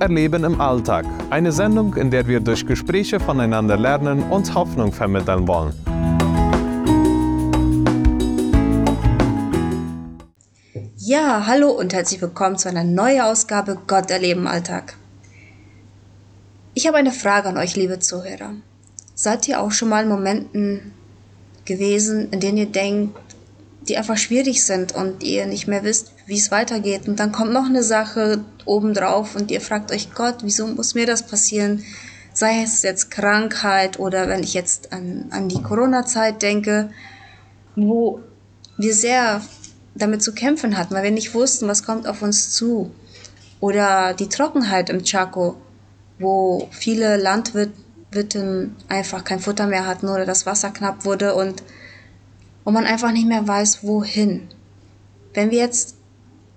Erleben im Alltag. Eine Sendung, in der wir durch Gespräche voneinander lernen und Hoffnung vermitteln wollen. Ja, hallo und herzlich willkommen zu einer neuen Ausgabe Gott erleben im Alltag. Ich habe eine Frage an euch, liebe Zuhörer. Seid ihr auch schon mal in Momenten gewesen, in denen ihr denkt, die einfach schwierig sind und ihr nicht mehr wisst, wie es weitergeht. Und dann kommt noch eine Sache obendrauf und ihr fragt euch, Gott, wieso muss mir das passieren? Sei es jetzt Krankheit oder wenn ich jetzt an, an die Corona-Zeit denke, wo wir sehr damit zu kämpfen hatten, weil wir nicht wussten, was kommt auf uns zu. Oder die Trockenheit im Chaco, wo viele Landwirte einfach kein Futter mehr hatten oder das Wasser knapp wurde und und man einfach nicht mehr weiß, wohin. Wenn wir jetzt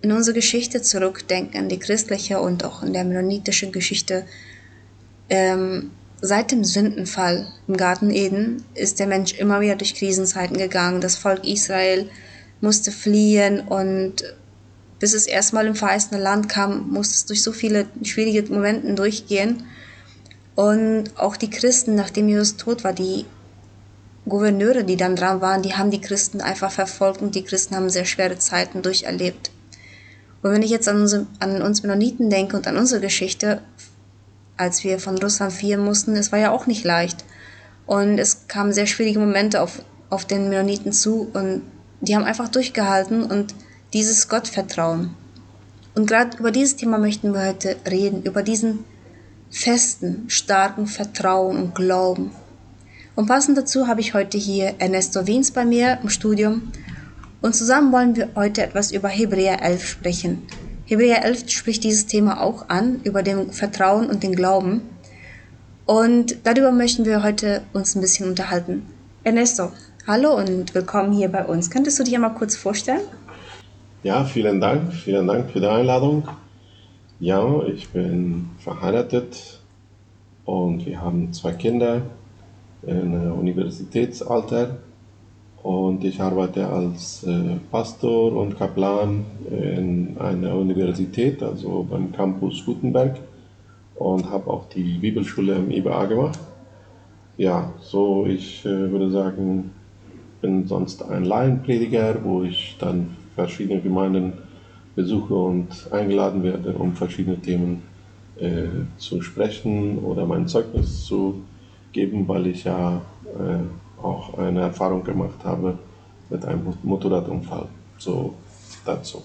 in unsere Geschichte zurückdenken, in die christliche und auch in der mennonitischen Geschichte, ähm, seit dem Sündenfall im Garten Eden ist der Mensch immer wieder durch Krisenzeiten gegangen. Das Volk Israel musste fliehen und bis es erstmal im verheißene Land kam, musste es durch so viele schwierige Momente durchgehen. Und auch die Christen, nachdem Jesus tot war, die Gouverneure, die dann dran waren, die haben die Christen einfach verfolgt und die Christen haben sehr schwere Zeiten durcherlebt. Und wenn ich jetzt an, unsere, an uns Mennoniten denke und an unsere Geschichte, als wir von Russland fliehen mussten, es war ja auch nicht leicht. Und es kamen sehr schwierige Momente auf, auf den Mennoniten zu und die haben einfach durchgehalten und dieses Gottvertrauen. Und gerade über dieses Thema möchten wir heute reden, über diesen festen, starken Vertrauen und Glauben. Und passend dazu habe ich heute hier Ernesto Wiens bei mir im Studium. Und zusammen wollen wir heute etwas über Hebräer 11 sprechen. Hebräer 11 spricht dieses Thema auch an, über den Vertrauen und den Glauben. Und darüber möchten wir heute uns ein bisschen unterhalten. Ernesto, hallo und willkommen hier bei uns. Könntest du dich einmal kurz vorstellen? Ja, vielen Dank. Vielen Dank für die Einladung. Ja, ich bin verheiratet und wir haben zwei Kinder in Universitätsalter und ich arbeite als äh, Pastor und Kaplan in einer Universität, also beim Campus Gutenberg und habe auch die Bibelschule im IBA gemacht. Ja, so ich äh, würde sagen, bin sonst ein Laienprediger, wo ich dann verschiedene Gemeinden besuche und eingeladen werde, um verschiedene Themen äh, zu sprechen oder mein Zeugnis zu geben, weil ich ja äh, auch eine Erfahrung gemacht habe mit einem Motorradunfall. So dazu.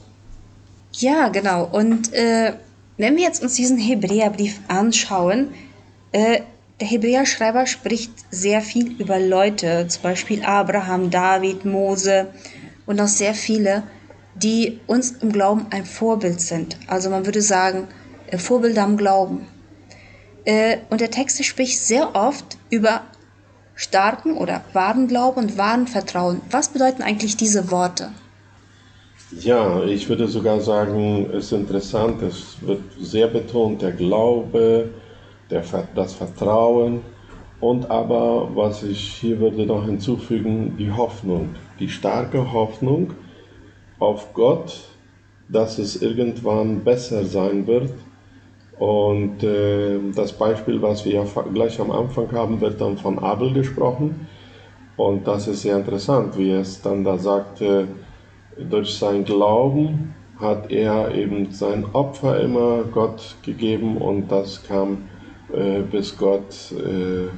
Ja, genau. Und äh, wenn wir jetzt uns diesen Hebräerbrief anschauen, äh, der Hebräerschreiber spricht sehr viel über Leute, zum Beispiel Abraham, David, Mose und auch sehr viele, die uns im Glauben ein Vorbild sind. Also man würde sagen, äh, Vorbilder am Glauben. Äh, und der Text spricht sehr oft über starken oder wahren Glauben und wahren Vertrauen. Was bedeuten eigentlich diese Worte? Ja, ich würde sogar sagen, es ist interessant, es wird sehr betont, der Glaube, der, das Vertrauen und aber, was ich hier würde noch hinzufügen, die Hoffnung, die starke Hoffnung auf Gott, dass es irgendwann besser sein wird und äh, das Beispiel, was wir ja gleich am Anfang haben, wird dann von Abel gesprochen. Und das ist sehr interessant, wie es dann da sagt, äh, durch sein Glauben hat er eben sein Opfer immer Gott gegeben und das kam äh, bis Gott äh,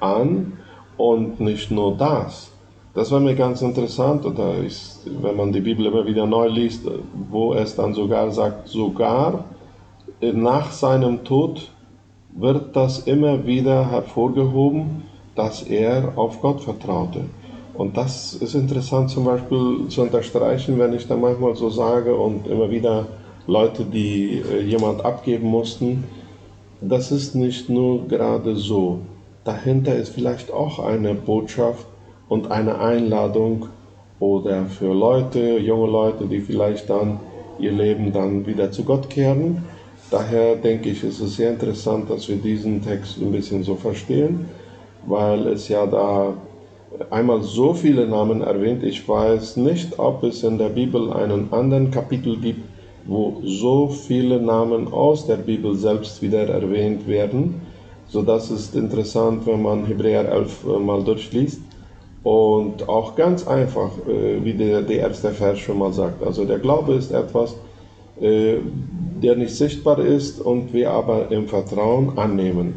an. Und nicht nur das. Das war mir ganz interessant, und ist, wenn man die Bibel immer wieder neu liest, wo es dann sogar sagt, sogar nach seinem Tod wird das immer wieder hervorgehoben, dass er auf Gott vertraute. Und das ist interessant zum Beispiel zu unterstreichen, wenn ich da manchmal so sage und immer wieder Leute, die äh, jemand abgeben mussten, das ist nicht nur gerade so. Dahinter ist vielleicht auch eine Botschaft und eine Einladung oder für Leute, junge Leute, die vielleicht dann ihr Leben dann wieder zu Gott kehren Daher denke ich, ist es sehr interessant, dass wir diesen Text ein bisschen so verstehen, weil es ja da einmal so viele Namen erwähnt. Ich weiß nicht, ob es in der Bibel einen anderen Kapitel gibt, wo so viele Namen aus der Bibel selbst wieder erwähnt werden. So das ist interessant, wenn man Hebräer 11 äh, mal durchliest. Und auch ganz einfach, äh, wie der, der erste Vers schon mal sagt. Also der Glaube ist etwas, äh, der nicht sichtbar ist und wir aber im Vertrauen annehmen.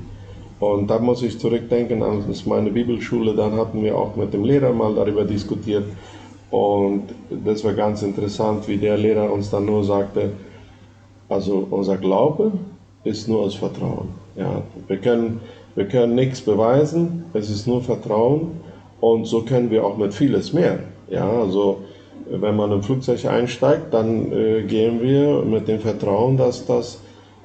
Und da muss ich zurückdenken an meine Bibelschule, dann hatten wir auch mit dem Lehrer mal darüber diskutiert. Und das war ganz interessant, wie der Lehrer uns dann nur sagte, also unser Glaube ist nur aus Vertrauen. Ja, wir, können, wir können nichts beweisen, es ist nur Vertrauen und so können wir auch mit vieles mehr. Ja, also wenn man im Flugzeug einsteigt, dann äh, gehen wir mit dem Vertrauen, dass, das,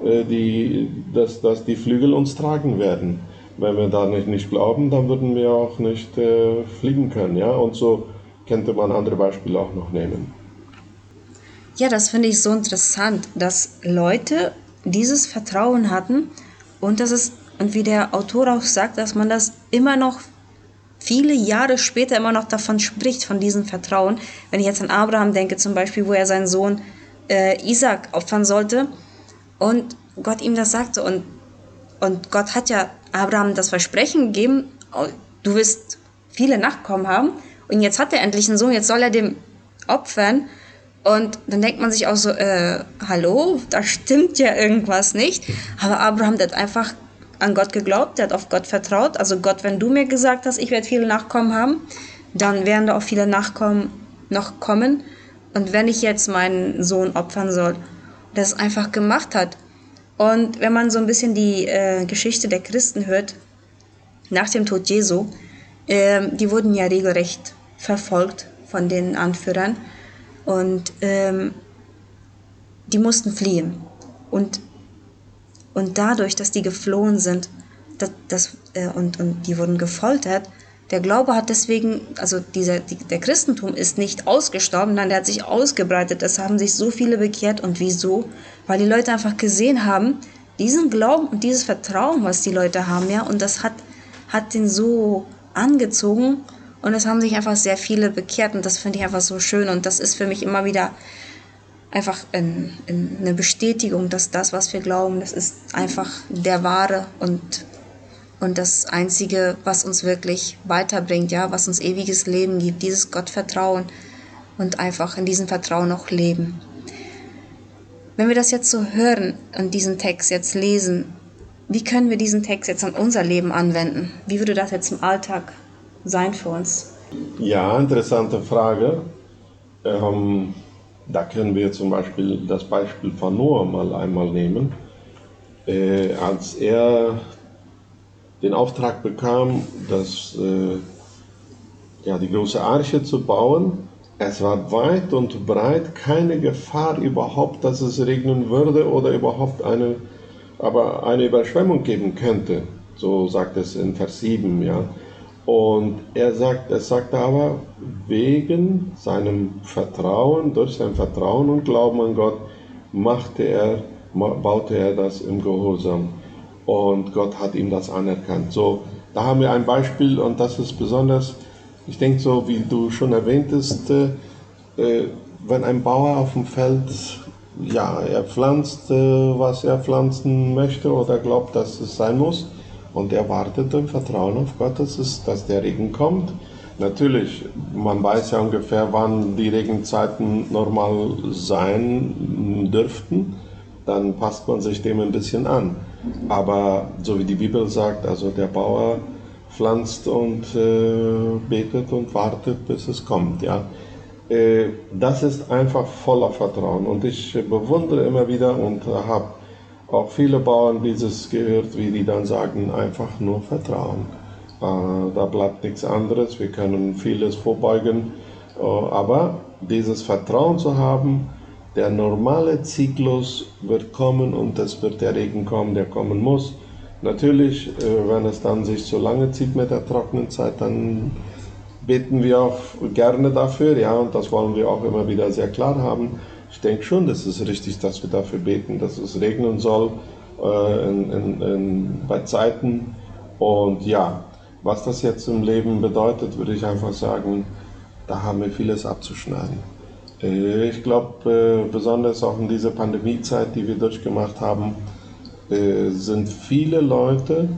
äh, die, dass, dass die Flügel uns tragen werden. Wenn wir da nicht, nicht glauben, dann würden wir auch nicht äh, fliegen können. Ja? Und so könnte man andere Beispiele auch noch nehmen. Ja, das finde ich so interessant, dass Leute dieses Vertrauen hatten und das ist, und wie der Autor auch sagt, dass man das immer noch viele Jahre später immer noch davon spricht, von diesem Vertrauen. Wenn ich jetzt an Abraham denke, zum Beispiel, wo er seinen Sohn äh, Isaac opfern sollte und Gott ihm das sagte. Und, und Gott hat ja Abraham das Versprechen gegeben, oh, du wirst viele Nachkommen haben. Und jetzt hat er endlich einen Sohn, jetzt soll er dem opfern. Und dann denkt man sich auch so, äh, hallo, da stimmt ja irgendwas nicht. Aber Abraham hat einfach an Gott geglaubt, der hat auf Gott vertraut. Also Gott, wenn du mir gesagt hast, ich werde viele Nachkommen haben, dann werden da auch viele Nachkommen noch kommen. Und wenn ich jetzt meinen Sohn opfern soll, es einfach gemacht hat. Und wenn man so ein bisschen die äh, Geschichte der Christen hört, nach dem Tod Jesu, äh, die wurden ja regelrecht verfolgt von den Anführern und ähm, die mussten fliehen. Und und dadurch, dass die geflohen sind das, das, äh, und, und die wurden gefoltert, der Glaube hat deswegen, also dieser, die, der Christentum ist nicht ausgestorben, nein, der hat sich ausgebreitet. Es haben sich so viele bekehrt. Und wieso? Weil die Leute einfach gesehen haben, diesen Glauben und dieses Vertrauen, was die Leute haben, ja, und das hat, hat den so angezogen. Und es haben sich einfach sehr viele bekehrt. Und das finde ich einfach so schön. Und das ist für mich immer wieder einfach in, in eine Bestätigung, dass das, was wir glauben, das ist einfach der wahre und, und das Einzige, was uns wirklich weiterbringt, ja, was uns ewiges Leben gibt, dieses Gottvertrauen und einfach in diesem Vertrauen auch leben. Wenn wir das jetzt so hören und diesen Text jetzt lesen, wie können wir diesen Text jetzt an unser Leben anwenden? Wie würde das jetzt im Alltag sein für uns? Ja, interessante Frage. Ähm, da können wir zum Beispiel das Beispiel von Noah mal einmal nehmen. Äh, als er den Auftrag bekam, das, äh, ja, die große Arche zu bauen, es war weit und breit keine Gefahr überhaupt, dass es regnen würde oder überhaupt eine, aber eine Überschwemmung geben könnte. So sagt es in Vers 7. Ja. Und er sagt, er sagte aber, wegen seinem Vertrauen, durch sein Vertrauen und Glauben an Gott, machte er, baute er das im Gehorsam. Und Gott hat ihm das anerkannt. So, da haben wir ein Beispiel und das ist besonders, ich denke so, wie du schon erwähntest, äh, wenn ein Bauer auf dem Feld, ja, er pflanzt, äh, was er pflanzen möchte oder glaubt, dass es sein muss und er wartet im Vertrauen auf Gott, dass, es, dass der Regen kommt. Natürlich, man weiß ja ungefähr, wann die Regenzeiten normal sein dürften, dann passt man sich dem ein bisschen an. Aber so wie die Bibel sagt, also der Bauer pflanzt und äh, betet und wartet, bis es kommt. Ja. Äh, das ist einfach voller Vertrauen und ich bewundere immer wieder und habe auch viele Bauern dieses gehört, wie die dann sagen, einfach nur Vertrauen. Äh, da bleibt nichts anderes, wir können vieles vorbeugen, äh, aber dieses Vertrauen zu haben, der normale Zyklus wird kommen und es wird der Regen kommen, der kommen muss. Natürlich, äh, wenn es dann sich so lange zieht mit der Trocknenzeit, dann beten wir auch gerne dafür, ja, und das wollen wir auch immer wieder sehr klar haben ich denke schon, dass es richtig, dass wir dafür beten, dass es regnen soll äh, in, in, in, bei Zeiten. Und ja, was das jetzt im Leben bedeutet, würde ich einfach sagen, da haben wir vieles abzuschneiden. Äh, ich glaube, äh, besonders auch in dieser Pandemiezeit, die wir durchgemacht haben, äh, sind viele Leute,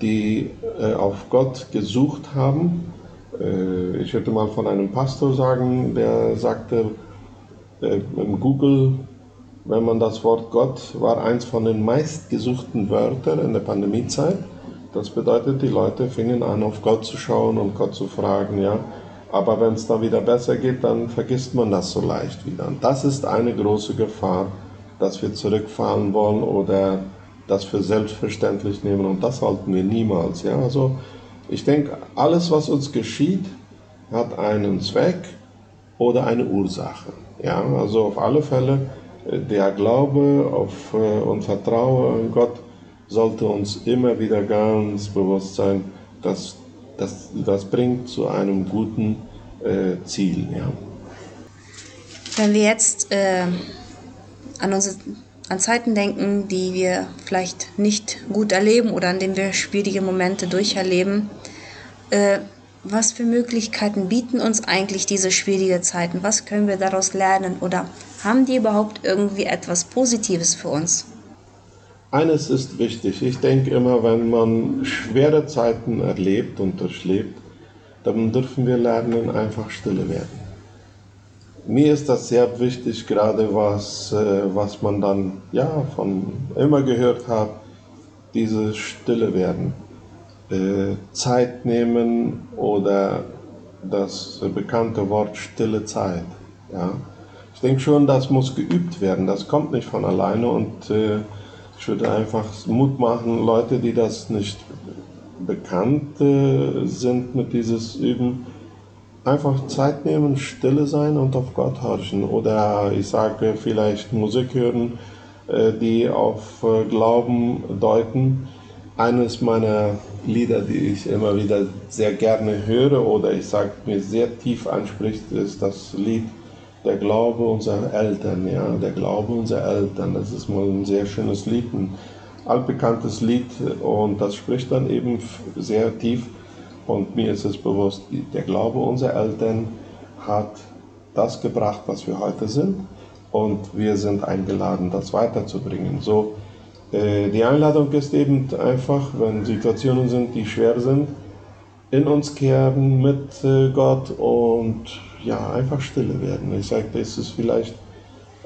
die auf Gott gesucht haben. Ich würde mal von einem Pastor sagen, der sagte, im Google, wenn man das Wort Gott war eins von den meistgesuchten Wörtern in der Pandemiezeit. Das bedeutet, die Leute fingen an, auf Gott zu schauen und Gott zu fragen, ja, aber wenn es dann wieder besser geht, dann vergisst man das so leicht wieder. Und das ist eine große Gefahr, dass wir zurückfahren wollen oder das für selbstverständlich nehmen. Und das sollten wir niemals. Ja? Also ich denke, alles, was uns geschieht, hat einen Zweck oder eine Ursache. Ja? Also auf alle Fälle, äh, der Glaube auf, äh, und Vertrauen an Gott sollte uns immer wieder ganz bewusst sein, dass das, das bringt zu einem guten äh, Ziel. Ja. Wenn wir jetzt äh, an, unsere, an Zeiten denken, die wir vielleicht nicht gut erleben oder an denen wir schwierige Momente durcherleben, äh, was für Möglichkeiten bieten uns eigentlich diese schwierigen Zeiten? Was können wir daraus lernen? Oder haben die überhaupt irgendwie etwas Positives für uns? Eines ist wichtig. Ich denke immer, wenn man schwere Zeiten erlebt und durchlebt, dann dürfen wir lernen, einfach stille werden. Mir ist das sehr wichtig, gerade was, äh, was man dann ja, von immer gehört hat, dieses stille werden. Äh, Zeit nehmen oder das bekannte Wort stille Zeit. Ja. Ich denke schon, das muss geübt werden. Das kommt nicht von alleine und äh, ich würde einfach Mut machen, Leute, die das nicht bekannt äh, sind mit dieses Üben, einfach Zeit nehmen, stille sein und auf Gott horchen. Oder ich sage vielleicht Musik hören, äh, die auf äh, Glauben deuten. Eines meiner Lieder, die ich immer wieder sehr gerne höre oder ich sage mir sehr tief anspricht, ist das Lied der Glaube unserer Eltern, ja, der Glaube unserer Eltern, das ist mal ein sehr schönes Lied, ein altbekanntes Lied und das spricht dann eben sehr tief und mir ist es bewusst, der Glaube unserer Eltern hat das gebracht, was wir heute sind und wir sind eingeladen, das weiterzubringen. So, die Einladung ist eben einfach, wenn Situationen sind, die schwer sind, in uns kehren mit äh, Gott und ja, einfach stille werden. Ich sage, das ist vielleicht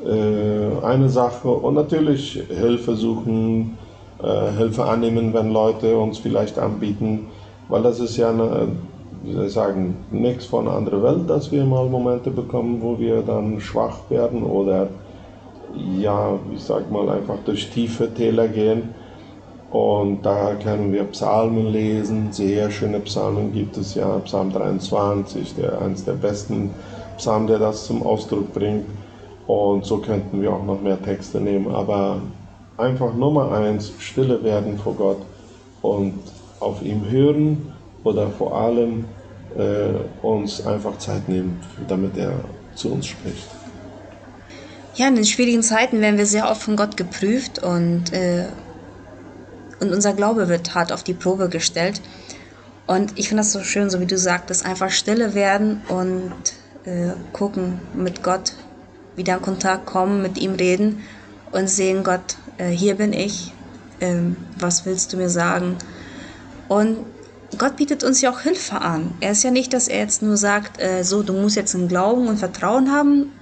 äh, eine Sache und natürlich Hilfe suchen, äh, Hilfe annehmen, wenn Leute uns vielleicht anbieten, weil das ist ja eine, wie soll ich sagen, nichts von einer anderen Welt, dass wir mal Momente bekommen, wo wir dann schwach werden oder ja, ich sag mal, einfach durch tiefe Täler gehen. Und da können wir Psalmen lesen, sehr schöne Psalmen gibt es ja, Psalm 23, der eines der besten Psalmen, der das zum Ausdruck bringt. Und so könnten wir auch noch mehr Texte nehmen. Aber einfach Nummer eins, stille werden vor Gott und auf ihm hören oder vor allem äh, uns einfach Zeit nehmen, damit er zu uns spricht. Ja, in den schwierigen Zeiten werden wir sehr oft von Gott geprüft und äh, und unser Glaube wird hart auf die Probe gestellt. Und ich finde das so schön, so wie du sagtest, einfach stille werden und äh, gucken mit Gott, wieder in Kontakt kommen, mit ihm reden und sehen, Gott, äh, hier bin ich, äh, was willst du mir sagen? Und Gott bietet uns ja auch Hilfe an. Er ist ja nicht, dass er jetzt nur sagt, äh, so, du musst jetzt einen Glauben und Vertrauen haben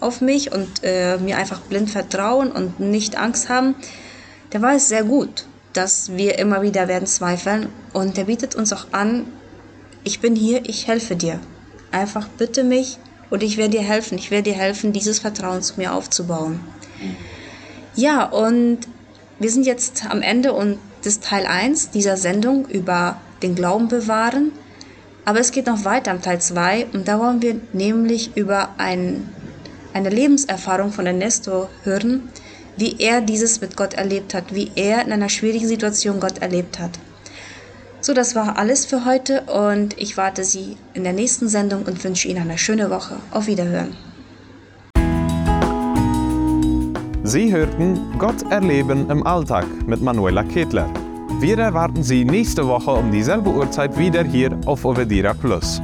auf mich und äh, mir einfach blind vertrauen und nicht Angst haben. Der weiß sehr gut, dass wir immer wieder werden zweifeln und er bietet uns auch an, ich bin hier, ich helfe dir. Einfach bitte mich und ich werde dir helfen. Ich werde dir helfen, dieses Vertrauen zu mir aufzubauen. Ja, und wir sind jetzt am Ende und des Teil 1 dieser Sendung über den Glauben bewahren. Aber es geht noch weiter am Teil 2 und da wollen wir nämlich über ein, eine Lebenserfahrung von Ernesto hören, wie er dieses mit Gott erlebt hat, wie er in einer schwierigen Situation Gott erlebt hat. So, das war alles für heute und ich warte Sie in der nächsten Sendung und wünsche Ihnen eine schöne Woche. Auf Wiederhören. Sie hörten Gott erleben im Alltag mit Manuela Ketler. Wir erwarten Sie nächste Woche um dieselbe Uhrzeit wieder hier auf Ovedira Plus.